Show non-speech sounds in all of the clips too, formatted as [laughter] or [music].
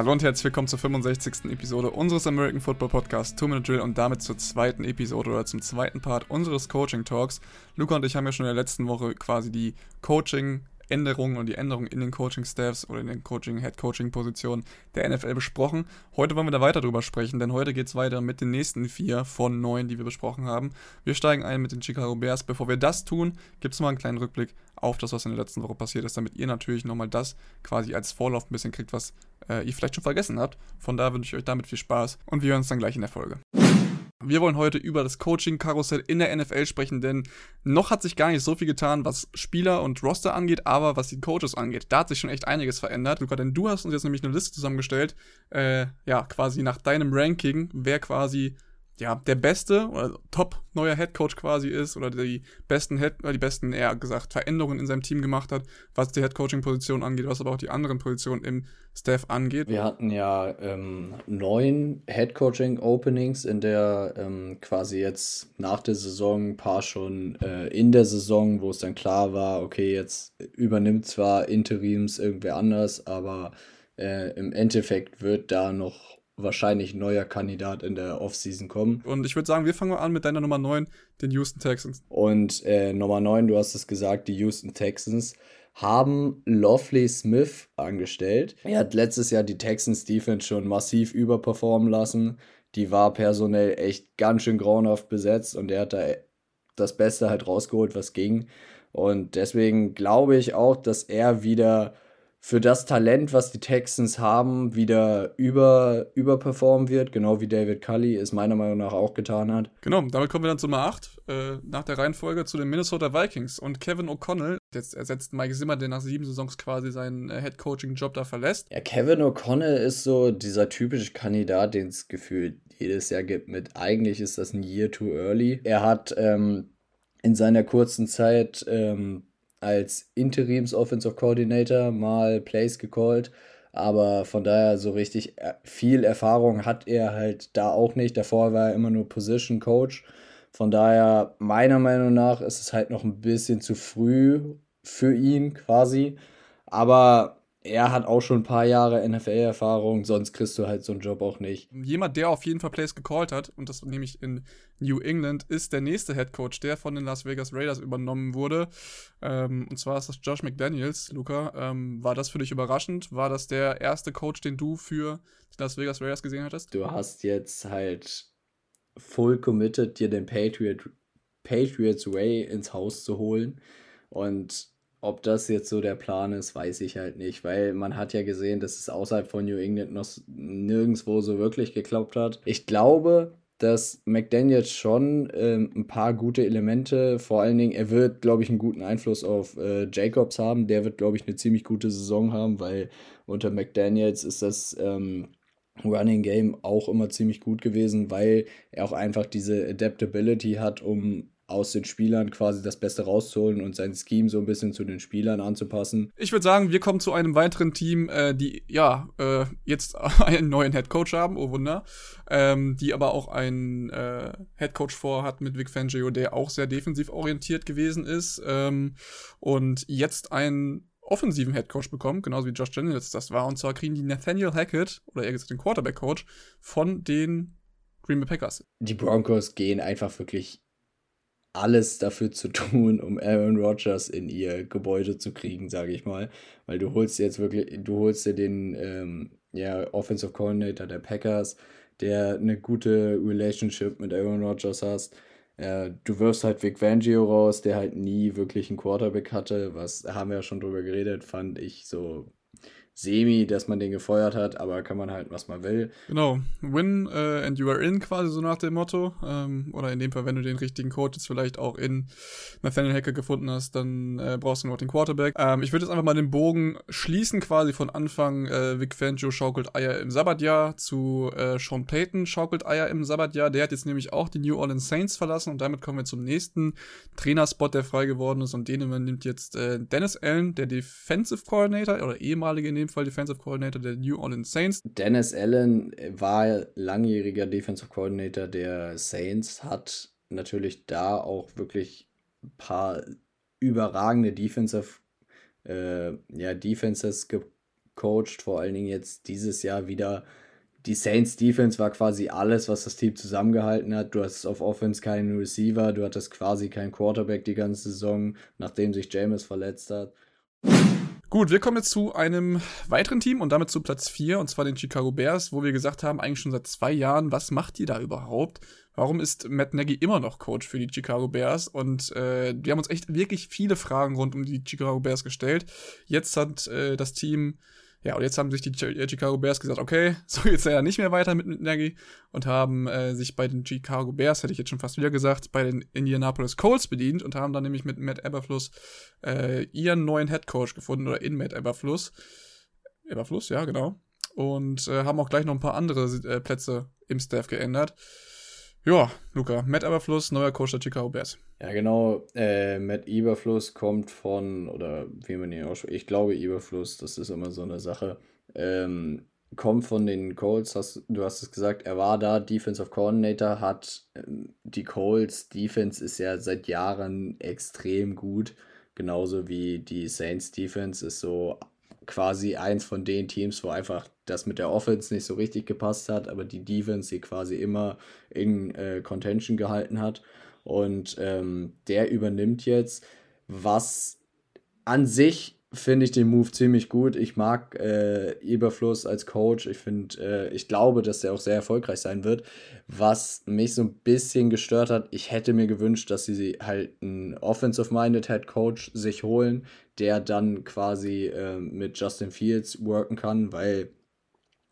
Hallo und herzlich willkommen zur 65. Episode unseres American Football Podcasts Two Minute Drill und damit zur zweiten Episode oder zum zweiten Part unseres Coaching Talks. Luca und ich haben ja schon in der letzten Woche quasi die Coaching Änderungen und die Änderungen in den Coaching-Staffs oder in den Coaching, Head-Coaching-Positionen der NFL besprochen. Heute wollen wir da weiter drüber sprechen, denn heute geht es weiter mit den nächsten vier von neun, die wir besprochen haben. Wir steigen ein mit den Chicago Bears. Bevor wir das tun, gibt es mal einen kleinen Rückblick auf das, was in der letzten Woche passiert ist, damit ihr natürlich nochmal das quasi als Vorlauf ein bisschen kriegt, was äh, ihr vielleicht schon vergessen habt. Von da wünsche ich euch damit viel Spaß und wir hören uns dann gleich in der Folge. Wir wollen heute über das Coaching-Karussell in der NFL sprechen, denn noch hat sich gar nicht so viel getan, was Spieler und Roster angeht, aber was die Coaches angeht, da hat sich schon echt einiges verändert. Luca, denn du hast uns jetzt nämlich eine Liste zusammengestellt, äh, ja, quasi nach deinem Ranking, wer quasi ja, der beste oder top neuer Head Coach quasi ist oder die besten Head, die besten, eher gesagt, Veränderungen in seinem Team gemacht hat, was die Head Coaching Position angeht, was aber auch die anderen Positionen im Staff angeht. Wir hatten ja ähm, neun Head Coaching Openings, in der ähm, quasi jetzt nach der Saison ein paar schon äh, in der Saison, wo es dann klar war, okay, jetzt übernimmt zwar Interims irgendwer anders, aber äh, im Endeffekt wird da noch wahrscheinlich neuer Kandidat in der Offseason kommen. Und ich würde sagen, wir fangen mal an mit deiner Nummer 9, den Houston Texans. Und äh, Nummer 9, du hast es gesagt, die Houston Texans haben Lovely Smith angestellt. Er hat letztes Jahr die Texans Defense schon massiv überperformen lassen. Die war personell echt ganz schön grauenhaft besetzt und er hat da das Beste halt rausgeholt, was ging. Und deswegen glaube ich auch, dass er wieder für das Talent, was die Texans haben, wieder über, überperformen wird, genau wie David Cully es meiner Meinung nach auch getan hat. Genau, damit kommen wir dann zu Nummer 8, äh, nach der Reihenfolge zu den Minnesota Vikings. Und Kevin O'Connell, jetzt ersetzt Mike Zimmer, der nach sieben Saisons quasi seinen äh, Head-Coaching-Job da verlässt. Ja, Kevin O'Connell ist so dieser typische Kandidat, den es gefühlt jedes Jahr gibt mit, eigentlich ist das ein Year too early. Er hat ähm, in seiner kurzen Zeit ähm, als Interims Offensive Coordinator mal Plays gecallt. Aber von daher so richtig äh, viel Erfahrung hat er halt da auch nicht. Davor war er immer nur Position Coach. Von daher, meiner Meinung nach, ist es halt noch ein bisschen zu früh für ihn quasi. Aber er hat auch schon ein paar Jahre NFL-Erfahrung, sonst kriegst du halt so einen Job auch nicht. Jemand, der auf jeden Fall Plays gecallt hat, und das nämlich in New England, ist der nächste Head Coach, der von den Las Vegas Raiders übernommen wurde. Ähm, und zwar ist das Josh McDaniels. Luca, ähm, war das für dich überraschend? War das der erste Coach, den du für die Las Vegas Raiders gesehen hattest? Du hast jetzt halt full committed, dir den Patriot, Patriots Way ins Haus zu holen. Und ob das jetzt so der Plan ist, weiß ich halt nicht, weil man hat ja gesehen, dass es außerhalb von New England noch nirgendwo so wirklich geklappt hat. Ich glaube, dass McDaniels schon ähm, ein paar gute Elemente, vor allen Dingen, er wird, glaube ich, einen guten Einfluss auf äh, Jacobs haben. Der wird, glaube ich, eine ziemlich gute Saison haben, weil unter McDaniels ist das ähm, Running Game auch immer ziemlich gut gewesen, weil er auch einfach diese Adaptability hat, um aus den Spielern quasi das Beste rauszuholen und sein Scheme so ein bisschen zu den Spielern anzupassen. Ich würde sagen, wir kommen zu einem weiteren Team, äh, die ja äh, jetzt [laughs] einen neuen Head Coach haben, oh Wunder, ähm, die aber auch einen äh, Head Coach vorhat mit Vic Fangio, der auch sehr defensiv orientiert gewesen ist ähm, und jetzt einen offensiven Head Coach bekommen, genauso wie Josh Daniels das war. Und zwar kriegen die Nathaniel Hackett, oder eher gesagt den Quarterback Coach, von den Green Bay Packers. Die Broncos gehen einfach wirklich alles dafür zu tun, um Aaron Rodgers in ihr Gebäude zu kriegen, sage ich mal. Weil du holst jetzt wirklich, du holst dir den ähm, ja, Offensive Coordinator der Packers, der eine gute Relationship mit Aaron Rodgers hast. Äh, du wirfst halt Vic Fangio raus, der halt nie wirklich einen Quarterback hatte, was haben wir ja schon drüber geredet, fand ich so semi, dass man den gefeuert hat, aber kann man halt, was man will. Genau, win uh, and you are in, quasi so nach dem Motto. Ähm, oder in dem Fall, wenn du den richtigen Coach jetzt vielleicht auch in Nathaniel Hacker gefunden hast, dann äh, brauchst du noch den Quarterback. Ähm, ich würde jetzt einfach mal den Bogen schließen, quasi von Anfang äh, Vic Fangio schaukelt Eier im Sabbatjahr zu äh, Sean Payton schaukelt Eier im Sabbatjahr. Der hat jetzt nämlich auch die New Orleans Saints verlassen und damit kommen wir zum nächsten Trainerspot, der frei geworden ist und den übernimmt jetzt äh, Dennis Allen, der Defensive Coordinator oder ehemalige dem Fall Defensive Coordinator der New Orleans Saints. Dennis Allen war langjähriger Defensive Coordinator der Saints, hat natürlich da auch wirklich ein paar überragende Defensive, äh, ja, Defenses ge coacht, vor allen Dingen jetzt dieses Jahr wieder. Die Saints Defense war quasi alles, was das Team zusammengehalten hat. Du hast auf Offense keinen Receiver, du hattest quasi keinen Quarterback die ganze Saison, nachdem sich James verletzt hat. Gut, wir kommen jetzt zu einem weiteren Team und damit zu Platz 4, und zwar den Chicago Bears, wo wir gesagt haben, eigentlich schon seit zwei Jahren, was macht die da überhaupt? Warum ist Matt Nagy immer noch Coach für die Chicago Bears? Und äh, wir haben uns echt wirklich viele Fragen rund um die Chicago Bears gestellt. Jetzt hat äh, das Team ja, und jetzt haben sich die äh, Chicago Bears gesagt, okay, [laughs] so geht's ja nicht mehr weiter mit, mit Nagy und haben äh, sich bei den Chicago Bears, hätte ich jetzt schon fast wieder gesagt, bei den Indianapolis Colts bedient und haben dann nämlich mit Matt Eberfluss äh, ihren neuen Head Coach gefunden oder in Matt Eberfluss. Eberfluss, ja, genau. Und äh, haben auch gleich noch ein paar andere äh, Plätze im Staff geändert. Ja, Luca, Matt Eberfluss, neuer Coach der Chicago Bears. Ja, genau. Äh, Matt Eberfluss kommt von, oder wie man ihn ausspricht, ich glaube Eberfluss, das ist immer so eine Sache. Ähm, kommt von den Colts, hast, du hast es gesagt, er war da Defensive Coordinator, hat ähm, die Colts Defense ist ja seit Jahren extrem gut, genauso wie die Saints Defense ist so quasi eins von den Teams, wo einfach das mit der Offense nicht so richtig gepasst hat, aber die Defense sie quasi immer in äh, Contention gehalten hat. Und ähm, der übernimmt jetzt, was an sich finde ich den Move ziemlich gut. Ich mag äh, Eberfluss als Coach. Ich finde, äh, ich glaube, dass der auch sehr erfolgreich sein wird. Was mich so ein bisschen gestört hat, ich hätte mir gewünscht, dass sie halt einen Offensive-Minded Head Coach sich holen, der dann quasi äh, mit Justin Fields worken kann, weil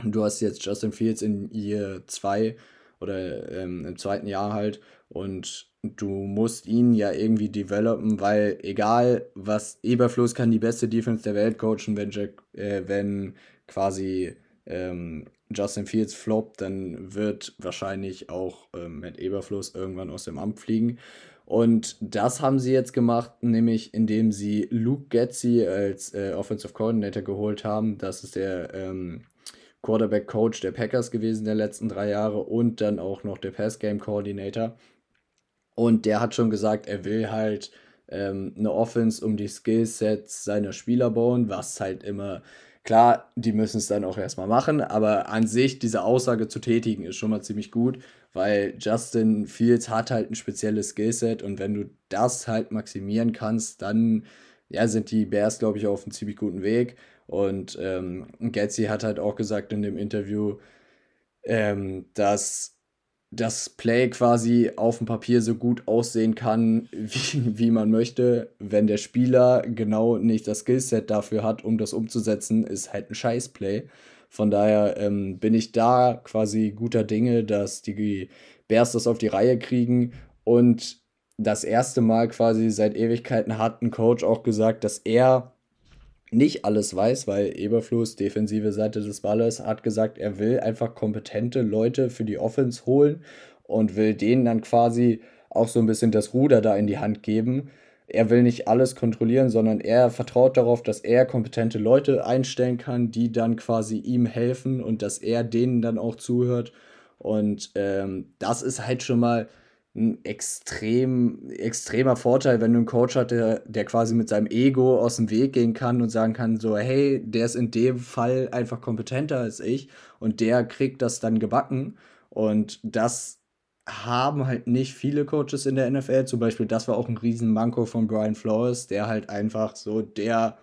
du hast jetzt Justin Fields in Year 2 oder ähm, im zweiten Jahr halt und du musst ihn ja irgendwie developen, weil egal was, Eberfluss kann die beste Defense der Welt coachen, wenn, Jack, äh, wenn quasi ähm, Justin Fields floppt, dann wird wahrscheinlich auch ähm, Matt Eberfluss irgendwann aus dem Amt fliegen. Und das haben sie jetzt gemacht, nämlich indem sie Luke Getzi als äh, Offensive Coordinator geholt haben. Das ist der ähm, Quarterback-Coach der Packers gewesen der letzten drei Jahre und dann auch noch der Pass-Game-Coordinator. Und der hat schon gesagt, er will halt ähm, eine Offense um die Skillsets seiner Spieler bauen, was halt immer, klar, die müssen es dann auch erstmal machen, aber an sich diese Aussage zu tätigen ist schon mal ziemlich gut, weil Justin Fields hat halt ein spezielles Skillset und wenn du das halt maximieren kannst, dann ja, sind die Bears, glaube ich, auf einem ziemlich guten Weg. Und ähm, Getzi hat halt auch gesagt in dem Interview, ähm, dass das Play quasi auf dem Papier so gut aussehen kann, [laughs] wie, wie man möchte. Wenn der Spieler genau nicht das Skillset dafür hat, um das umzusetzen, ist halt ein Scheißplay. Von daher ähm, bin ich da quasi guter Dinge, dass die Bears das auf die Reihe kriegen. Und das erste Mal quasi seit Ewigkeiten hat ein Coach auch gesagt, dass er nicht alles weiß, weil Eberfluss, defensive Seite des Balles, hat gesagt, er will einfach kompetente Leute für die Offense holen und will denen dann quasi auch so ein bisschen das Ruder da in die Hand geben. Er will nicht alles kontrollieren, sondern er vertraut darauf, dass er kompetente Leute einstellen kann, die dann quasi ihm helfen und dass er denen dann auch zuhört. Und ähm, das ist halt schon mal ein extrem, extremer Vorteil, wenn du einen Coach hast, der, der quasi mit seinem Ego aus dem Weg gehen kann und sagen kann, so, hey, der ist in dem Fall einfach kompetenter als ich und der kriegt das dann gebacken. Und das haben halt nicht viele Coaches in der NFL. Zum Beispiel, das war auch ein Riesenmanko von Brian Flores, der halt einfach so der,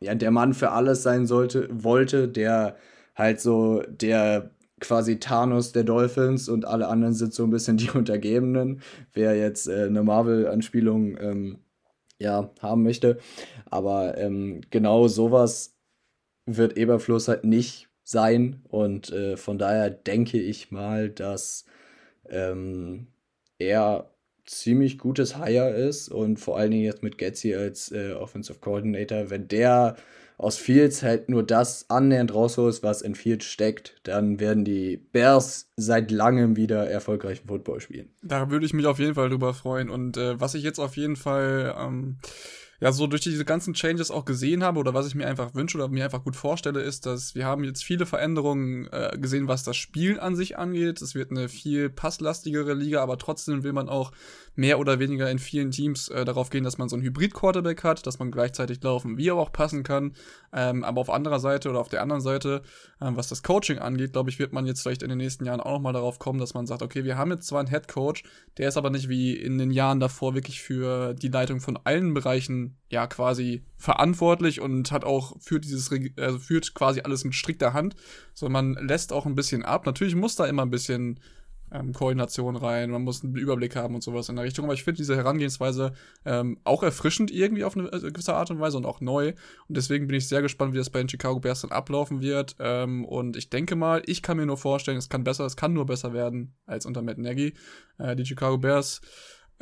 ja, der Mann für alles sein sollte, wollte, der halt so der quasi Thanos der Dolphins und alle anderen sind so ein bisschen [laughs] die Untergebenen. Wer jetzt äh, eine Marvel-Anspielung ähm, ja, haben möchte. Aber ähm, genau sowas wird Eberfluss halt nicht sein. Und äh, von daher denke ich mal, dass ähm, er ziemlich gutes Hire ist und vor allen Dingen jetzt mit Getzi als äh, Offensive Coordinator, wenn der aus Fields halt nur das annähernd rausholst, was in Fields steckt, dann werden die Bears seit langem wieder erfolgreichen Football spielen. Da würde ich mich auf jeden Fall drüber freuen. Und äh, was ich jetzt auf jeden Fall ähm, ja so durch diese ganzen Changes auch gesehen habe oder was ich mir einfach wünsche oder mir einfach gut vorstelle, ist, dass wir haben jetzt viele Veränderungen äh, gesehen, was das Spiel an sich angeht. Es wird eine viel passlastigere Liga, aber trotzdem will man auch mehr oder weniger in vielen Teams äh, darauf gehen, dass man so einen Hybrid-Quarterback hat, dass man gleichzeitig laufen, wie er auch passen kann. Ähm, aber auf anderer Seite oder auf der anderen Seite, ähm, was das Coaching angeht, glaube ich, wird man jetzt vielleicht in den nächsten Jahren auch nochmal darauf kommen, dass man sagt, okay, wir haben jetzt zwar einen Head Coach, der ist aber nicht wie in den Jahren davor wirklich für die Leitung von allen Bereichen ja quasi verantwortlich und hat auch führt dieses also führt quasi alles mit strikter Hand, sondern man lässt auch ein bisschen ab. Natürlich muss da immer ein bisschen ähm, Koordination rein, man muss einen Überblick haben und sowas in der Richtung. Aber ich finde diese Herangehensweise ähm, auch erfrischend irgendwie auf eine äh, gewisse Art und Weise und auch neu. Und deswegen bin ich sehr gespannt, wie das bei den Chicago Bears dann ablaufen wird. Ähm, und ich denke mal, ich kann mir nur vorstellen, es kann besser, es kann nur besser werden als unter Matt Nagy. Äh, die Chicago Bears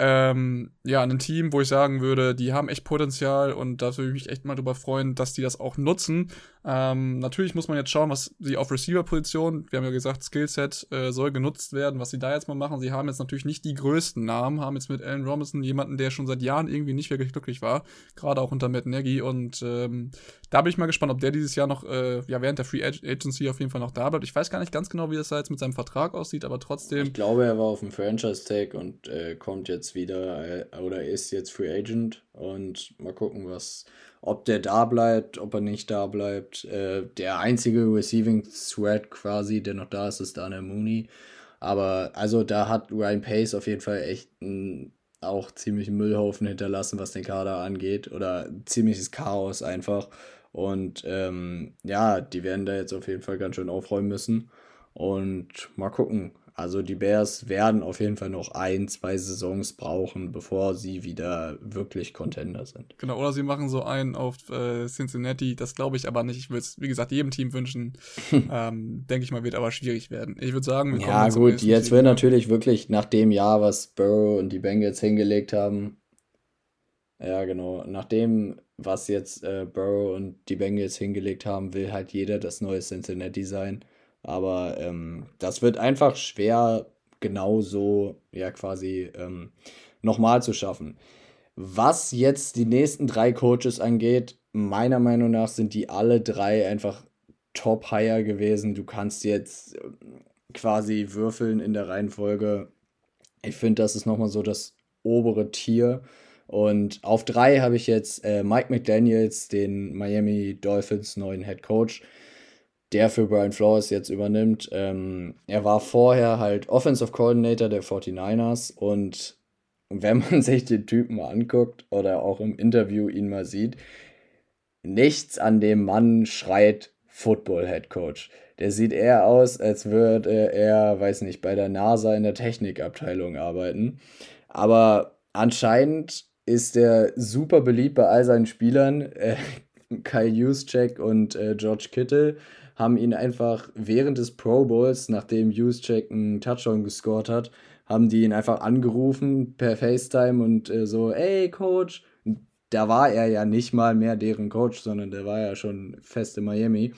ähm, ja, ein Team, wo ich sagen würde, die haben echt Potenzial und da würde ich mich echt mal drüber freuen, dass die das auch nutzen. Ähm, natürlich muss man jetzt schauen, was sie auf Receiver-Position, wir haben ja gesagt, Skillset äh, soll genutzt werden, was sie da jetzt mal machen. Sie haben jetzt natürlich nicht die größten Namen, haben jetzt mit Allen Robinson jemanden, der schon seit Jahren irgendwie nicht wirklich glücklich war, gerade auch unter Matt Nagy und ähm, da bin ich mal gespannt, ob der dieses Jahr noch, äh, ja, während der Free Agency auf jeden Fall noch da bleibt. Ich weiß gar nicht ganz genau, wie das da jetzt mit seinem Vertrag aussieht, aber trotzdem. Ich glaube, er war auf dem Franchise-Tag und äh, kommt jetzt wieder äh, oder ist jetzt Free Agent und mal gucken, was, ob der da bleibt, ob er nicht da bleibt. Äh, der einzige Receiving Thread quasi, der noch da ist, ist Daniel Mooney. Aber also da hat Ryan Pace auf jeden Fall echt ein auch ziemlich Müllhaufen hinterlassen, was den Kader angeht. Oder ziemliches Chaos einfach. Und ähm, ja, die werden da jetzt auf jeden Fall ganz schön aufräumen müssen. Und mal gucken. Also die Bears werden auf jeden Fall noch ein, zwei Saisons brauchen, bevor sie wieder wirklich Contender sind. Genau, oder sie machen so einen auf äh, Cincinnati. Das glaube ich aber nicht. Ich würde es, wie gesagt, jedem Team wünschen. [laughs] ähm, Denke ich mal, wird aber schwierig werden. Ich würde sagen, wir Ja, gut, jetzt wird natürlich wirklich nach dem Jahr, was Burrow und die Bengals hingelegt haben, ja, genau. Nach dem, was jetzt äh, Burrow und die Bengals hingelegt haben, will halt jeder das neue Cincinnati sein. Aber ähm, das wird einfach schwer, genauso ja quasi ähm, nochmal zu schaffen. Was jetzt die nächsten drei Coaches angeht, meiner Meinung nach sind die alle drei einfach Top-Hire gewesen. Du kannst jetzt ähm, quasi würfeln in der Reihenfolge. Ich finde, das ist nochmal so das obere Tier. Und auf drei habe ich jetzt äh, Mike McDaniels, den Miami Dolphins neuen Head Coach, der für Brian Flores jetzt übernimmt. Ähm, er war vorher halt Offensive Coordinator der 49ers und wenn man [laughs] sich den Typen mal anguckt oder auch im Interview ihn mal sieht, nichts an dem Mann schreit Football Head Coach. Der sieht eher aus, als würde er, weiß nicht, bei der NASA in der Technikabteilung arbeiten. Aber anscheinend ist er super beliebt bei all seinen Spielern. Äh, [laughs] Kai Juszczyk und äh, George Kittle haben ihn einfach während des Pro Bowls, nachdem Juszczyk einen Touchdown gescored hat, haben die ihn einfach angerufen per FaceTime und äh, so, ey Coach, da war er ja nicht mal mehr deren Coach, sondern der war ja schon fest in Miami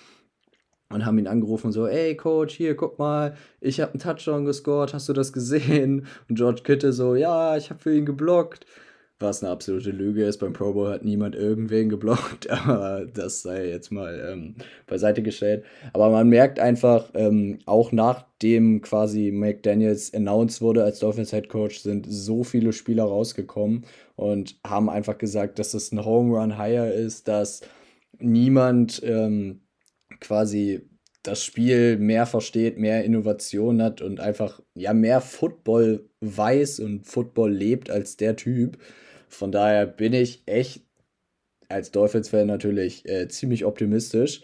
und haben ihn angerufen so, ey Coach, hier, guck mal, ich habe einen Touchdown gescored, hast du das gesehen? Und George Kittle so, ja, ich habe für ihn geblockt was eine absolute Lüge ist. Beim Pro Bowl hat niemand irgendwen geblockt, [laughs] aber das sei jetzt mal ähm, beiseite gestellt. Aber man merkt einfach, ähm, auch nachdem quasi McDaniels announced wurde als Dolphins Head Coach, sind so viele Spieler rausgekommen und haben einfach gesagt, dass es ein Home Run Hire ist, dass niemand ähm, quasi das Spiel mehr versteht, mehr Innovation hat und einfach ja mehr Football weiß und Football lebt als der Typ. Von daher bin ich echt als Dolphins-Fan natürlich äh, ziemlich optimistisch.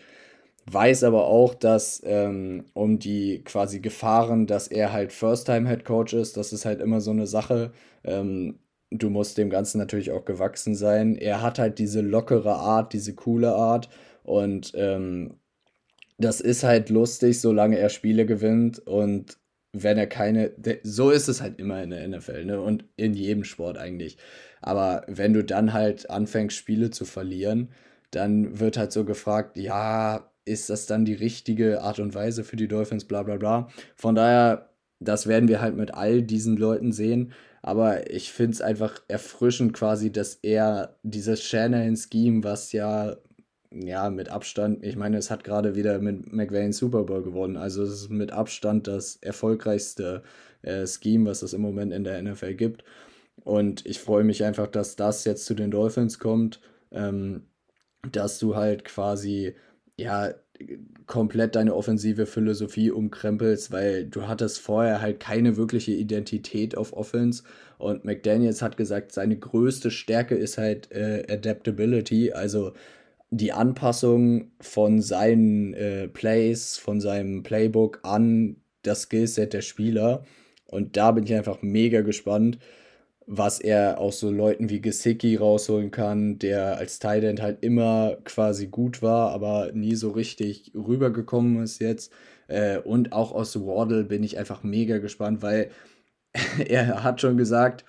Weiß aber auch, dass ähm, um die quasi Gefahren, dass er halt First-Time-Head-Coach ist, das ist halt immer so eine Sache. Ähm, du musst dem Ganzen natürlich auch gewachsen sein. Er hat halt diese lockere Art, diese coole Art und ähm, das ist halt lustig, solange er Spiele gewinnt und wenn er keine, so ist es halt immer in der NFL ne? und in jedem Sport eigentlich. Aber wenn du dann halt anfängst, Spiele zu verlieren, dann wird halt so gefragt, ja, ist das dann die richtige Art und Weise für die Dolphins, bla bla bla. Von daher, das werden wir halt mit all diesen Leuten sehen. Aber ich finde es einfach erfrischend quasi, dass er dieses Shanahan-Scheme, was ja ja, mit Abstand, ich meine, es hat gerade wieder mit McVay Super Bowl gewonnen. Also es ist mit Abstand das erfolgreichste äh, Scheme, was es im Moment in der NFL gibt. Und ich freue mich einfach, dass das jetzt zu den Dolphins kommt, ähm, dass du halt quasi, ja, komplett deine offensive Philosophie umkrempelst, weil du hattest vorher halt keine wirkliche Identität auf Offense. Und McDaniels hat gesagt, seine größte Stärke ist halt äh, Adaptability, also die Anpassung von seinen äh, Plays, von seinem Playbook an das Skillset der Spieler. Und da bin ich einfach mega gespannt, was er aus so Leuten wie Gesicki rausholen kann, der als Tight halt immer quasi gut war, aber nie so richtig rübergekommen ist jetzt. Äh, und auch aus Waddle bin ich einfach mega gespannt, weil [laughs] er hat schon gesagt,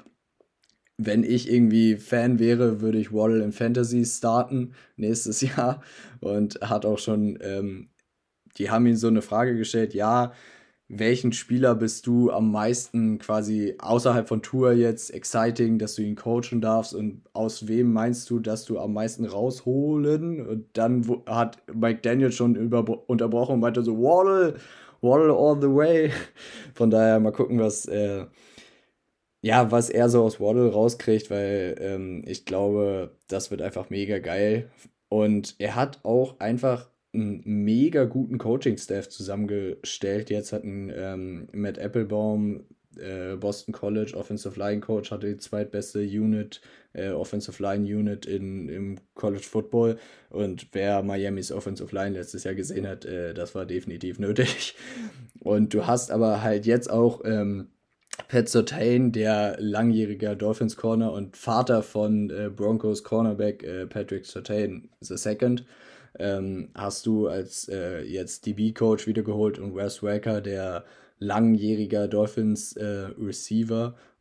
wenn ich irgendwie Fan wäre, würde ich Waddle in Fantasy starten nächstes [laughs] Jahr. Und hat auch schon, ähm, die haben ihm so eine Frage gestellt, ja, welchen Spieler bist du am meisten quasi außerhalb von Tour jetzt exciting, dass du ihn coachen darfst und aus wem meinst du, dass du am meisten rausholen? Und dann hat Mike Daniel schon unterbrochen und meinte so, Waddle, Waddle all the way. [laughs] Von daher mal gucken, was, äh, ja, was er so aus Waddle rauskriegt, weil ähm, ich glaube, das wird einfach mega geil. Und er hat auch einfach einen mega guten Coaching-Staff zusammengestellt. Jetzt hat ein ähm, Matt Applebaum, äh, Boston College Offensive Line Coach, hatte die zweitbeste Unit, äh, Offensive Line Unit in, im College Football. Und wer Miamis Offensive Line letztes Jahr gesehen hat, äh, das war definitiv nötig. Und du hast aber halt jetzt auch ähm, Pat Surtain, der langjähriger Dolphins Corner und Vater von äh, Broncos Cornerback äh, Patrick Surtain II ähm, hast du als äh, jetzt DB-Coach wiedergeholt und Wes Waker, der langjähriger Dolphins äh,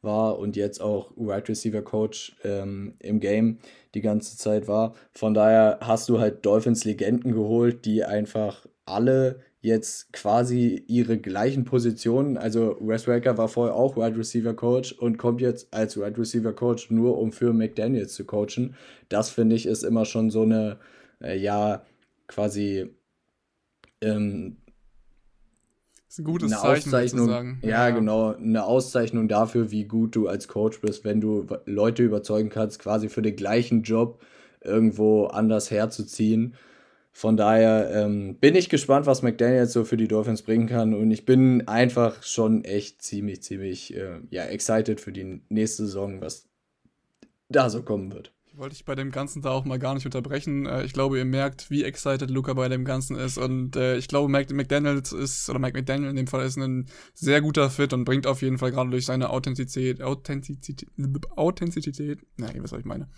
war und jetzt auch Wide Receiver Coach ähm, im Game die ganze Zeit war. Von daher hast du halt Dolphins Legenden geholt, die einfach alle jetzt quasi ihre gleichen Positionen. Also Wes Waker war vorher auch Wide Receiver Coach und kommt jetzt als Wide Receiver Coach nur um für McDaniels zu coachen. Das finde ich ist immer schon so eine äh, ja quasi ähm, ist ein gutes eine Zeichen, Auszeichnung, ja, ja, genau, eine Auszeichnung dafür, wie gut du als Coach bist, wenn du Leute überzeugen kannst, quasi für den gleichen Job irgendwo anders herzuziehen. Von daher ähm, bin ich gespannt, was McDaniel so für die Dolphins bringen kann. Und ich bin einfach schon echt ziemlich, ziemlich äh, ja, excited für die nächste Saison, was da so kommen wird wollte ich bei dem Ganzen da auch mal gar nicht unterbrechen. Äh, ich glaube, ihr merkt, wie excited Luca bei dem Ganzen ist. Und äh, ich glaube, Mike McDaniels ist, oder Mike McDaniel in dem Fall ist ein sehr guter Fit und bringt auf jeden Fall gerade durch seine Authentizität, Authentizität, Authentizität, na, ihr wisst, was ich meine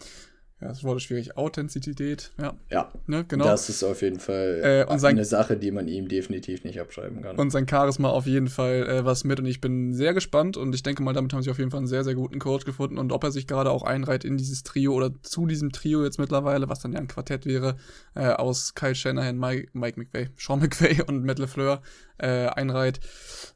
ja, das Wort ist schwierig, Authentizität, ja. Ja, ne, genau. Das ist auf jeden Fall äh, sein, eine Sache, die man ihm definitiv nicht abschreiben kann. Und sein Charisma auf jeden Fall äh, was mit und ich bin sehr gespannt und ich denke mal, damit haben sie auf jeden Fall einen sehr, sehr guten Coach gefunden und ob er sich gerade auch einreiht in dieses Trio oder zu diesem Trio jetzt mittlerweile, was dann ja ein Quartett wäre, äh, aus Kyle Shanahan, Mike, Mike McVay, Sean McVay und Matt LeFleur äh, einreiht,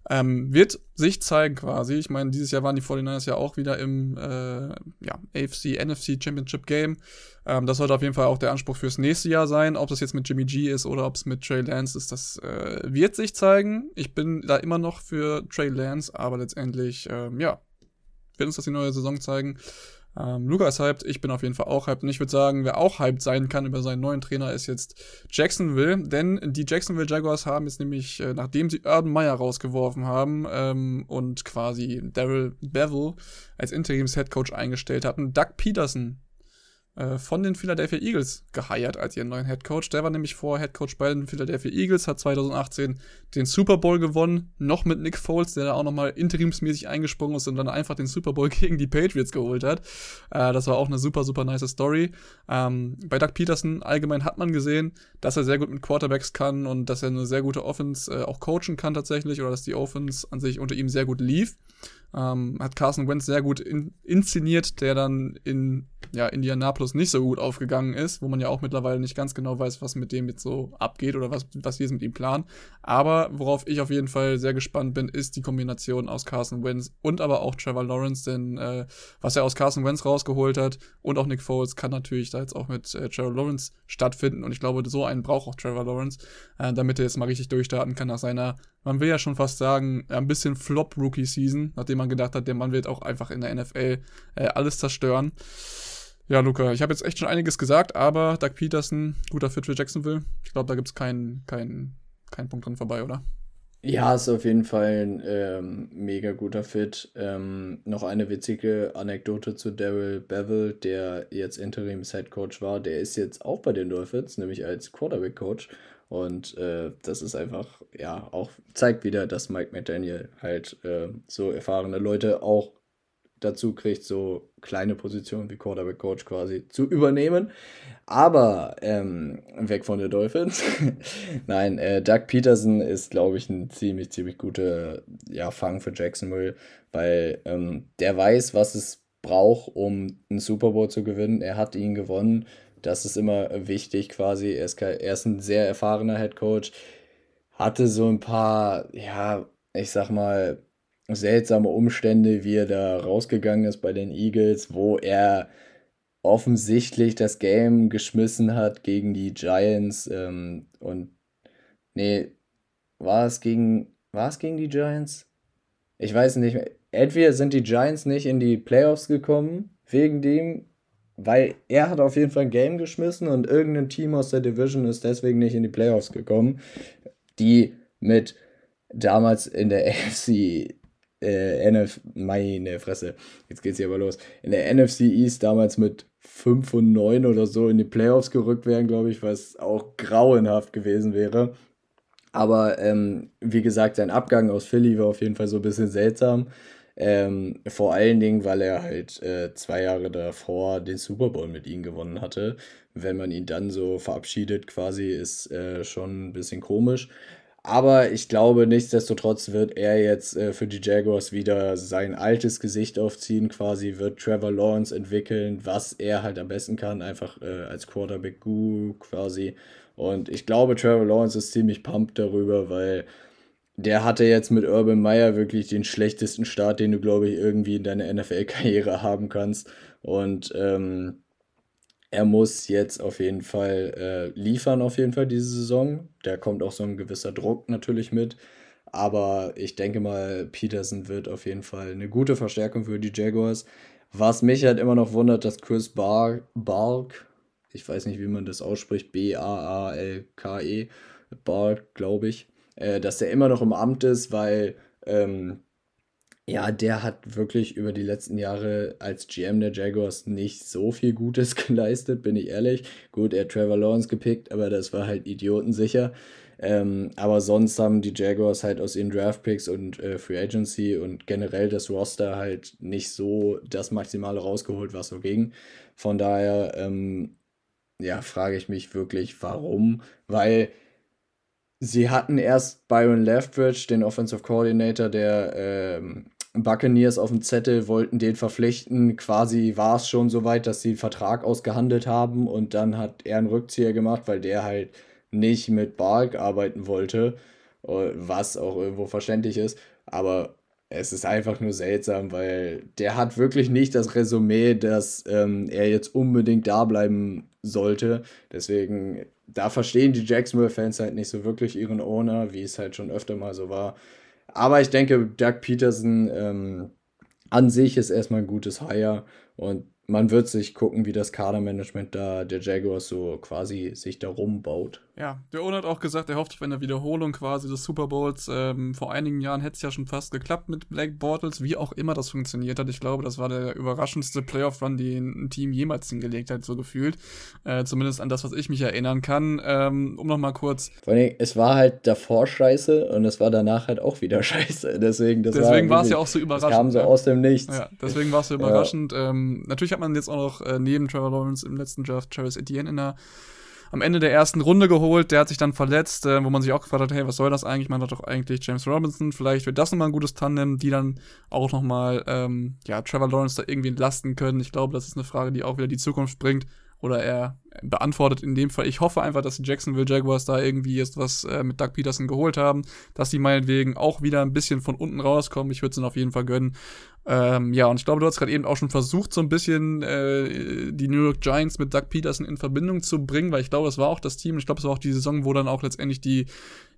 ähm, wird sich zeigen quasi. Ich meine, dieses Jahr waren die 49ers ja auch wieder im äh, ja, AFC, NFC Championship Game. Ähm, das sollte auf jeden Fall auch der Anspruch fürs nächste Jahr sein. Ob das jetzt mit Jimmy G ist oder ob es mit Trey Lance ist, das äh, wird sich zeigen. Ich bin da immer noch für Trey Lance, aber letztendlich, ähm, ja, wird uns das die neue Saison zeigen. Ähm, Luca ist hyped, ich bin auf jeden Fall auch hyped. Und ich würde sagen, wer auch hyped sein kann über seinen neuen Trainer, ist jetzt Jacksonville. Denn die Jacksonville Jaguars haben jetzt nämlich, äh, nachdem sie Urban Meyer rausgeworfen haben ähm, und quasi Daryl Bevel als Interims-Headcoach eingestellt hatten, Doug Peterson äh, von den Philadelphia Eagles geheiert als ihren neuen Head Coach. Der war nämlich vorher Head Coach bei den Philadelphia Eagles, hat 2018 den Super Bowl gewonnen, noch mit Nick Foles, der da auch nochmal interimsmäßig eingesprungen ist und dann einfach den Super Bowl [laughs] gegen die Patriots geholt hat. Äh, das war auch eine super, super nice Story. Ähm, bei Doug Peterson allgemein hat man gesehen, dass er sehr gut mit Quarterbacks kann und dass er eine sehr gute Offense äh, auch coachen kann tatsächlich oder dass die Offense an sich unter ihm sehr gut lief. Ähm, hat Carson Wentz sehr gut in, inszeniert, der dann in ja, Indianapolis nicht so gut aufgegangen ist, wo man ja auch mittlerweile nicht ganz genau weiß, was mit dem jetzt so abgeht oder was, was wir mit ihm planen. Aber worauf ich auf jeden Fall sehr gespannt bin, ist die Kombination aus Carson Wentz und aber auch Trevor Lawrence, denn äh, was er aus Carson Wentz rausgeholt hat und auch Nick Foles kann natürlich da jetzt auch mit äh, Trevor Lawrence stattfinden und ich glaube, so einen braucht auch Trevor Lawrence, äh, damit er jetzt mal richtig durchstarten kann nach seiner, man will ja schon fast sagen, ein bisschen Flop-Rookie-Season, nachdem man gedacht hat, der Mann wird auch einfach in der NFL äh, alles zerstören. Ja, Luca, ich habe jetzt echt schon einiges gesagt, aber Doug Peterson, guter Fit für Jacksonville. Ich glaube, da gibt es keinen kein, kein Punkt dran vorbei, oder? Ja, ist auf jeden Fall ein ähm, mega guter Fit. Ähm, noch eine witzige Anekdote zu Daryl Bevel, der jetzt Interims Head Coach war. Der ist jetzt auch bei den Dolphins, nämlich als Quarterback Coach. Und äh, das ist einfach, ja, auch zeigt wieder, dass Mike McDaniel halt äh, so erfahrene Leute auch dazu kriegt, so kleine Positionen wie Quarterback Coach quasi zu übernehmen. Aber ähm, weg von den Dolphins. [laughs] Nein, äh, Doug Peterson ist, glaube ich, ein ziemlich, ziemlich guter ja, Fang für Jacksonville, weil ähm, der weiß, was es braucht, um einen Super Bowl zu gewinnen. Er hat ihn gewonnen. Das ist immer wichtig quasi. Er ist, er ist ein sehr erfahrener Head Coach. Hatte so ein paar, ja, ich sag mal, seltsame Umstände, wie er da rausgegangen ist bei den Eagles, wo er offensichtlich das Game geschmissen hat gegen die Giants ähm, und nee, war es gegen war es gegen die Giants? Ich weiß nicht mehr. Entweder sind die Giants nicht in die Playoffs gekommen wegen dem, weil er hat auf jeden Fall ein Game geschmissen und irgendein Team aus der Division ist deswegen nicht in die Playoffs gekommen, die mit damals in der [laughs] AFC äh, NF, meine Fresse, jetzt geht's hier aber los. In der NFC East damals mit 5 und 9 oder so in die Playoffs gerückt wären, glaube ich, was auch grauenhaft gewesen wäre. Aber ähm, wie gesagt, sein Abgang aus Philly war auf jeden Fall so ein bisschen seltsam. Ähm, vor allen Dingen, weil er halt äh, zwei Jahre davor den Super Bowl mit ihm gewonnen hatte. Wenn man ihn dann so verabschiedet, quasi, ist äh, schon ein bisschen komisch. Aber ich glaube, nichtsdestotrotz wird er jetzt äh, für die Jaguars wieder sein altes Gesicht aufziehen, quasi wird Trevor Lawrence entwickeln, was er halt am besten kann, einfach äh, als Quarterback-Guru quasi. Und ich glaube, Trevor Lawrence ist ziemlich pumped darüber, weil der hatte jetzt mit Urban Meyer wirklich den schlechtesten Start, den du, glaube ich, irgendwie in deiner NFL-Karriere haben kannst. Und ähm, er muss jetzt auf jeden Fall äh, liefern, auf jeden Fall diese Saison. Da kommt auch so ein gewisser Druck natürlich mit. Aber ich denke mal, Peterson wird auf jeden Fall eine gute Verstärkung für die Jaguars. Was mich halt immer noch wundert, dass Chris Bar Bark, ich weiß nicht, wie man das ausspricht, B-A-A-L-K-E, Bark, glaube ich, äh, dass er immer noch im Amt ist, weil ähm, ja, der hat wirklich über die letzten Jahre als GM der Jaguars nicht so viel Gutes [laughs] geleistet, bin ich ehrlich. Gut, er hat Trevor Lawrence gepickt, aber das war halt idiotensicher. Ähm, aber sonst haben die Jaguars halt aus ihren Draftpicks und äh, Free Agency und generell das Roster halt nicht so das Maximale rausgeholt, was so ging. Von daher, ähm, ja, frage ich mich wirklich, warum? Weil sie hatten erst Byron Leftwich, den Offensive Coordinator der ähm, Buccaneers auf dem Zettel, wollten den verpflichten. Quasi war es schon so weit, dass sie einen Vertrag ausgehandelt haben und dann hat er einen Rückzieher gemacht, weil der halt nicht mit Bark arbeiten wollte, äh, was auch irgendwo verständlich ist. Aber es ist einfach nur seltsam, weil der hat wirklich nicht das Resümee, dass ähm, er jetzt unbedingt da bleiben sollte. Deswegen, da verstehen die Jacksonville-Fans halt nicht so wirklich ihren Owner, wie es halt schon öfter mal so war. Aber ich denke, Doug Peterson ähm, an sich ist erstmal ein gutes Hire und man wird sich gucken, wie das Kadermanagement da der Jaguars so quasi sich da rumbaut. Ja, der Owner hat auch gesagt, er hofft auf eine Wiederholung quasi des Super Bowls. Ähm, vor einigen Jahren hätte es ja schon fast geklappt mit Black Bortles, wie auch immer das funktioniert hat. Ich glaube, das war der überraschendste Playoff-Run, den ein Team jemals hingelegt hat, so gefühlt. Äh, zumindest an das, was ich mich erinnern kann. Ähm, um nochmal kurz. Vor allem, es war halt davor scheiße und es war danach halt auch wieder [laughs] scheiße. Deswegen, deswegen war es ja auch so überraschend. Es kam so ja. aus dem Nichts. Ja, deswegen war es so überraschend. Ja. Ähm, natürlich hat man jetzt auch noch äh, neben Trevor Lawrence im letzten Draft Travis Etienne in der am Ende der ersten Runde geholt. Der hat sich dann verletzt, äh, wo man sich auch gefragt hat, hey, was soll das eigentlich? Man hat doch eigentlich James Robinson. Vielleicht wird das nochmal ein gutes Tandem, die dann auch nochmal, ähm, ja, Trevor Lawrence da irgendwie entlasten können. Ich glaube, das ist eine Frage, die auch wieder die Zukunft bringt. Oder er beantwortet in dem Fall. Ich hoffe einfach, dass die Jacksonville Jaguars da irgendwie jetzt was äh, mit Doug Peterson geholt haben, dass die meinetwegen auch wieder ein bisschen von unten rauskommen. Ich würde es ihnen auf jeden Fall gönnen. Ähm, ja, und ich glaube, du hast gerade eben auch schon versucht, so ein bisschen äh, die New York Giants mit Doug Peterson in Verbindung zu bringen, weil ich glaube, das war auch das Team. Ich glaube, es war auch die Saison, wo dann auch letztendlich die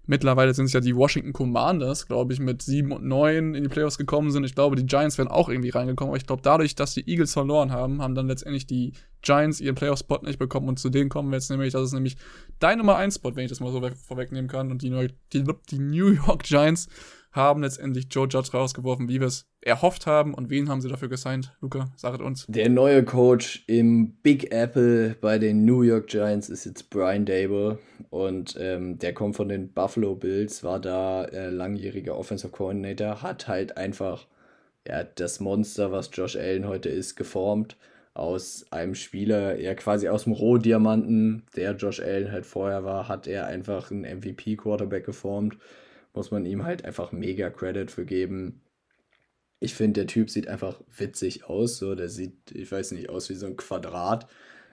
Mittlerweile sind es ja die Washington Commanders, glaube ich, mit 7 und 9 in die Playoffs gekommen sind. Ich glaube, die Giants wären auch irgendwie reingekommen. Aber ich glaube, dadurch, dass die Eagles verloren haben, haben dann letztendlich die Giants ihren Playoff-Spot nicht bekommen. Und zu denen kommen wir jetzt nämlich, das ist nämlich dein Nummer 1-Spot, wenn ich das mal so vorwegnehmen kann. Und die, die, die New York Giants haben letztendlich Joe Judge rausgeworfen, wie wir es erhofft haben. Und wen haben sie dafür gesigned? Luca, sagt uns. Der neue Coach im Big Apple bei den New York Giants ist jetzt Brian Dable. Und ähm, der kommt von den Buffalo Bills, war da äh, langjähriger Offensive Coordinator, hat halt einfach ja, das Monster, was Josh Allen heute ist, geformt aus einem Spieler, ja quasi aus dem Rohdiamanten, der Josh Allen halt vorher war, hat er einfach einen MVP-Quarterback geformt muss man ihm halt einfach mega Credit für geben. Ich finde, der Typ sieht einfach witzig aus. So, der sieht, ich weiß nicht, aus wie so ein Quadrat.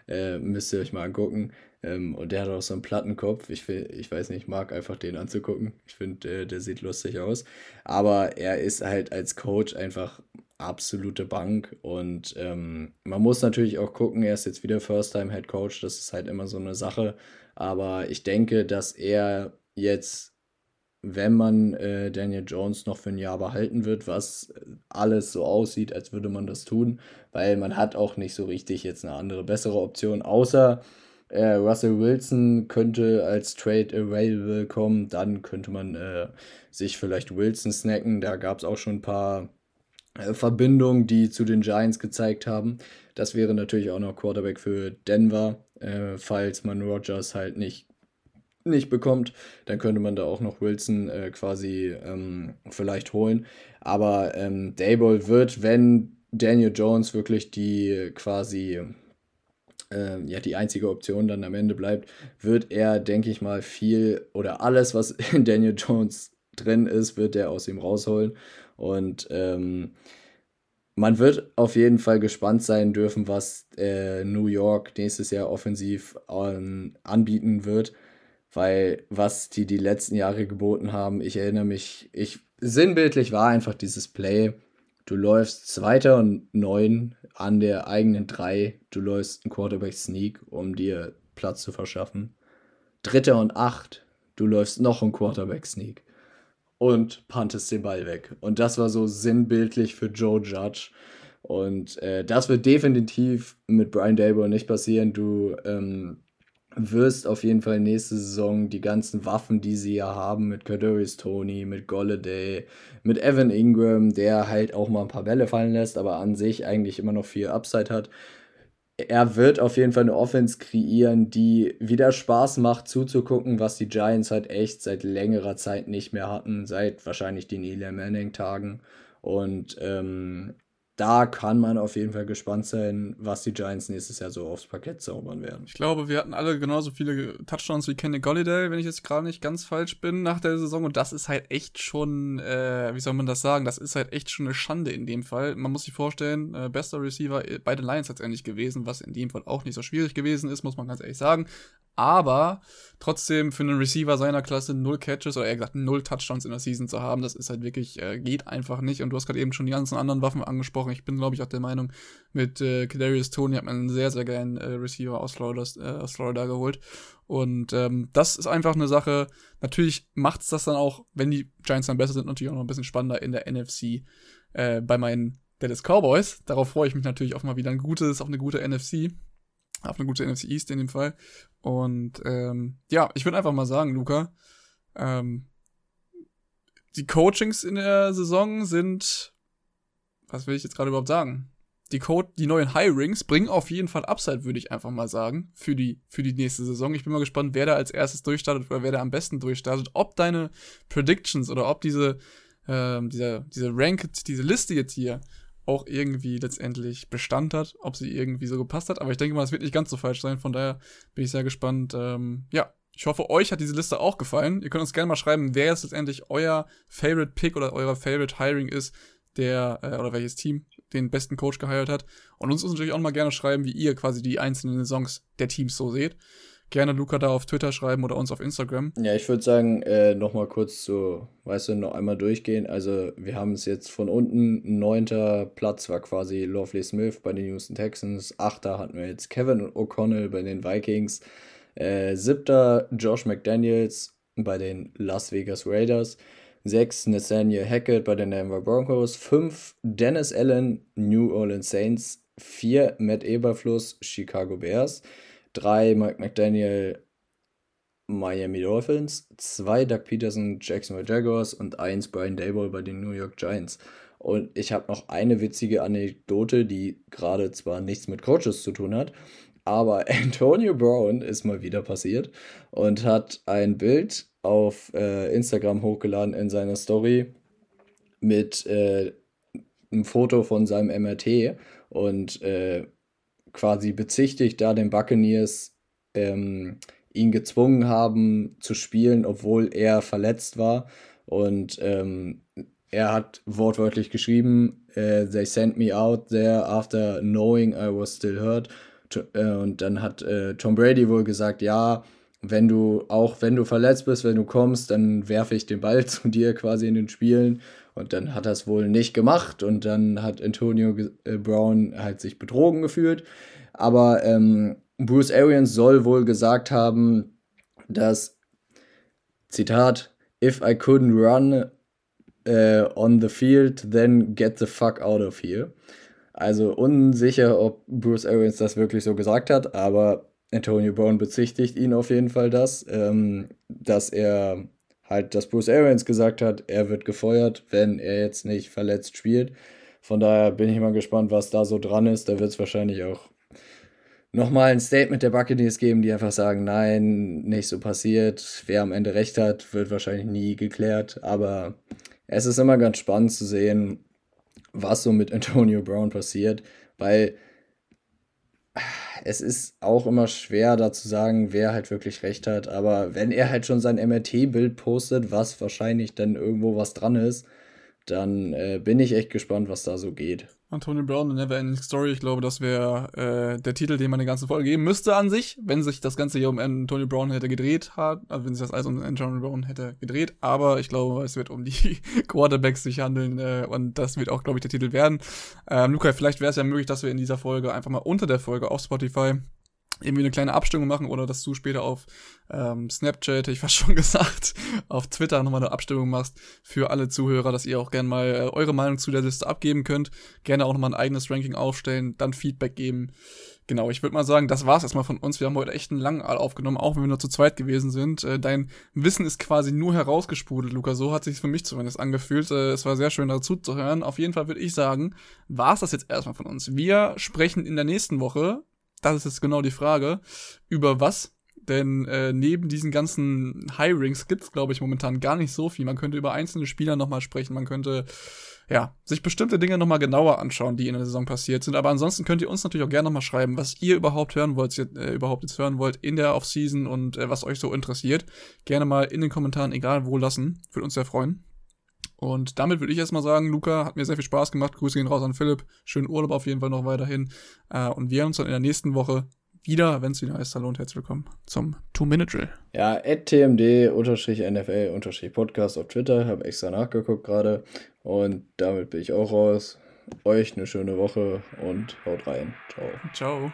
Äh, müsst ihr euch mal angucken. Ähm, und der hat auch so einen Plattenkopf. Ich, ich weiß nicht, ich mag einfach den anzugucken. Ich finde, äh, der sieht lustig aus. Aber er ist halt als Coach einfach absolute Bank. Und ähm, man muss natürlich auch gucken, er ist jetzt wieder First-Time-Head Coach. Das ist halt immer so eine Sache. Aber ich denke, dass er jetzt wenn man äh, Daniel Jones noch für ein Jahr behalten wird, was alles so aussieht, als würde man das tun, weil man hat auch nicht so richtig jetzt eine andere, bessere Option, außer äh, Russell Wilson könnte als Trade available kommen, dann könnte man äh, sich vielleicht Wilson snacken, da gab es auch schon ein paar äh, Verbindungen, die zu den Giants gezeigt haben. Das wäre natürlich auch noch Quarterback für Denver, äh, falls man Rogers halt nicht nicht bekommt, dann könnte man da auch noch Wilson äh, quasi ähm, vielleicht holen. Aber ähm, Dable wird, wenn Daniel Jones wirklich die quasi äh, ja die einzige Option dann am Ende bleibt, wird er, denke ich mal, viel oder alles, was [laughs] in Daniel Jones drin ist, wird er aus ihm rausholen. Und ähm, man wird auf jeden Fall gespannt sein dürfen, was äh, New York nächstes Jahr offensiv an, anbieten wird weil was die die letzten Jahre geboten haben, ich erinnere mich, ich sinnbildlich war einfach dieses Play. Du läufst Zweiter und Neun an der eigenen Drei. Du läufst einen Quarterback Sneak, um dir Platz zu verschaffen. Dritter und Acht. Du läufst noch einen Quarterback Sneak und pantest den Ball weg. Und das war so sinnbildlich für Joe Judge. Und äh, das wird definitiv mit Brian Dable nicht passieren. Du ähm, wirst auf jeden Fall nächste Saison die ganzen Waffen, die sie ja haben, mit Kadarius Tony, mit Golladay, mit Evan Ingram, der halt auch mal ein paar Bälle fallen lässt, aber an sich eigentlich immer noch viel Upside hat. Er wird auf jeden Fall eine Offense kreieren, die wieder Spaß macht zuzugucken, was die Giants halt echt seit längerer Zeit nicht mehr hatten, seit wahrscheinlich den Eli Manning-Tagen. Und ähm, da kann man auf jeden Fall gespannt sein, was die Giants nächstes Jahr so aufs Parkett zaubern werden. Ich glaube, wir hatten alle genauso viele Touchdowns wie Kenny Golliday, wenn ich jetzt gerade nicht ganz falsch bin, nach der Saison. Und das ist halt echt schon, äh, wie soll man das sagen, das ist halt echt schon eine Schande in dem Fall. Man muss sich vorstellen, äh, bester Receiver bei den Lions letztendlich gewesen, was in dem Fall auch nicht so schwierig gewesen ist, muss man ganz ehrlich sagen aber trotzdem für einen Receiver seiner Klasse null Catches oder eher gesagt null Touchdowns in der Season zu haben, das ist halt wirklich, äh, geht einfach nicht. Und du hast gerade eben schon die ganzen anderen Waffen angesprochen. Ich bin, glaube ich, auch der Meinung, mit äh, Kadarius Tony hat man einen sehr, sehr geilen äh, Receiver aus Florida, äh, aus Florida geholt. Und ähm, das ist einfach eine Sache. Natürlich macht es das dann auch, wenn die Giants dann besser sind, natürlich auch noch ein bisschen spannender in der NFC äh, bei meinen Dallas Cowboys. Darauf freue ich mich natürlich auch mal wieder ein gutes, auch eine gute NFC auf eine gute NFC East in dem Fall. Und ähm, ja, ich würde einfach mal sagen, Luca, ähm, die Coachings in der Saison sind, was will ich jetzt gerade überhaupt sagen? Die, Code, die neuen Hirings bringen auf jeden Fall Upside, würde ich einfach mal sagen, für die, für die nächste Saison. Ich bin mal gespannt, wer da als erstes durchstartet oder wer da am besten durchstartet. Ob deine Predictions oder ob diese, ähm, dieser, diese Ranked, diese Liste jetzt hier auch irgendwie letztendlich Bestand hat, ob sie irgendwie so gepasst hat. Aber ich denke mal, es wird nicht ganz so falsch sein. Von daher bin ich sehr gespannt. Ähm, ja, ich hoffe, euch hat diese Liste auch gefallen. Ihr könnt uns gerne mal schreiben, wer jetzt letztendlich euer Favorite Pick oder euer Favorite Hiring ist, der äh, oder welches Team den besten Coach geheiert hat. Und uns natürlich auch mal gerne schreiben, wie ihr quasi die einzelnen Saisons der Teams so seht gerne Luca da auf Twitter schreiben oder uns auf Instagram. Ja, ich würde sagen, äh, nochmal kurz so, weißt du, noch einmal durchgehen. Also, wir haben es jetzt von unten, neunter Platz war quasi Lovely Smith bei den Houston Texans, achter hatten wir jetzt Kevin O'Connell bei den Vikings, äh, siebter Josh McDaniels, bei den Las Vegas Raiders. 6 Nathaniel Hackett bei den Denver Broncos. 5 Dennis Allen, New Orleans Saints. 4 Matt Eberfluss, Chicago Bears. 3 Mike McDaniel, Miami Dolphins. 2 Doug Peterson, Jacksonville Jaguars. Und 1 Brian Dayball bei den New York Giants. Und ich habe noch eine witzige Anekdote, die gerade zwar nichts mit Coaches zu tun hat, aber [laughs] Antonio Brown ist mal wieder passiert und hat ein Bild auf äh, Instagram hochgeladen in seiner Story mit äh, einem Foto von seinem MRT und äh, quasi bezichtigt da den Buccaneers ähm, ihn gezwungen haben zu spielen, obwohl er verletzt war. Und ähm, er hat wortwörtlich geschrieben, äh, they sent me out there after knowing I was still hurt. Äh, und dann hat äh, Tom Brady wohl gesagt, ja, wenn du, auch wenn du verletzt bist, wenn du kommst, dann werfe ich den Ball [laughs] zu dir quasi in den Spielen. Und dann hat er es wohl nicht gemacht und dann hat Antonio äh, Brown halt sich betrogen gefühlt. Aber ähm, Bruce Arians soll wohl gesagt haben, dass, Zitat, if I couldn't run uh, on the field, then get the fuck out of here. Also unsicher, ob Bruce Arians das wirklich so gesagt hat, aber Antonio Brown bezichtigt ihn auf jeden Fall das, ähm, dass er halt, dass Bruce Arians gesagt hat, er wird gefeuert, wenn er jetzt nicht verletzt spielt. Von daher bin ich mal gespannt, was da so dran ist. Da wird es wahrscheinlich auch nochmal ein Statement der Buccaneers geben, die einfach sagen, nein, nicht so passiert. Wer am Ende recht hat, wird wahrscheinlich nie geklärt. Aber es ist immer ganz spannend zu sehen, was so mit Antonio Brown passiert, weil es ist auch immer schwer da zu sagen, wer halt wirklich recht hat, aber wenn er halt schon sein MRT-Bild postet, was wahrscheinlich dann irgendwo was dran ist, dann äh, bin ich echt gespannt, was da so geht. Antonio Brown, The Never Ending Story. Ich glaube, das wäre äh, der Titel, den man der ganzen Folge geben müsste an sich, wenn sich das Ganze hier um Antonio Brown hätte gedreht hat, also wenn sich das alles um Antonio Brown hätte gedreht. Aber ich glaube, es wird um die [laughs] Quarterbacks sich handeln äh, und das wird auch, glaube ich, der Titel werden. Ähm, Luca, vielleicht wäre es ja möglich, dass wir in dieser Folge einfach mal unter der Folge auf Spotify irgendwie eine kleine Abstimmung machen oder dass du später auf ähm, Snapchat, ich fast [laughs] schon gesagt, auf Twitter nochmal eine Abstimmung machst für alle Zuhörer, dass ihr auch gerne mal äh, eure Meinung zu der Liste abgeben könnt. Gerne auch nochmal ein eigenes Ranking aufstellen, dann Feedback geben. Genau, ich würde mal sagen, das war's erstmal von uns. Wir haben heute echt einen langen All aufgenommen, auch wenn wir nur zu zweit gewesen sind. Äh, dein Wissen ist quasi nur herausgesprudelt, Luca. So hat sich für mich zumindest angefühlt. Äh, es war sehr schön dazu zu hören. Auf jeden Fall würde ich sagen, war's das jetzt erstmal von uns. Wir sprechen in der nächsten Woche das ist jetzt genau die Frage, über was? Denn äh, neben diesen ganzen Hirings gibt es, glaube ich, momentan gar nicht so viel. Man könnte über einzelne Spieler nochmal sprechen, man könnte ja, sich bestimmte Dinge nochmal genauer anschauen, die in der Saison passiert sind. Aber ansonsten könnt ihr uns natürlich auch gerne nochmal schreiben, was ihr überhaupt hören wollt, äh, überhaupt jetzt hören wollt in der Offseason und äh, was euch so interessiert. Gerne mal in den Kommentaren, egal wo, lassen. Würde uns sehr freuen. Und damit würde ich erstmal sagen, Luca, hat mir sehr viel Spaß gemacht. Grüße gehen raus an Philipp. Schönen Urlaub auf jeden Fall noch weiterhin. Äh, und wir hören uns dann in der nächsten Woche wieder, wenn es wieder heißt. Hallo und herzlich willkommen zum Two-Minute-Drill. Ja, tmd-nfl-podcast auf Twitter. Habe extra nachgeguckt gerade. Und damit bin ich auch raus. Euch eine schöne Woche und haut rein. Ciao. Ciao.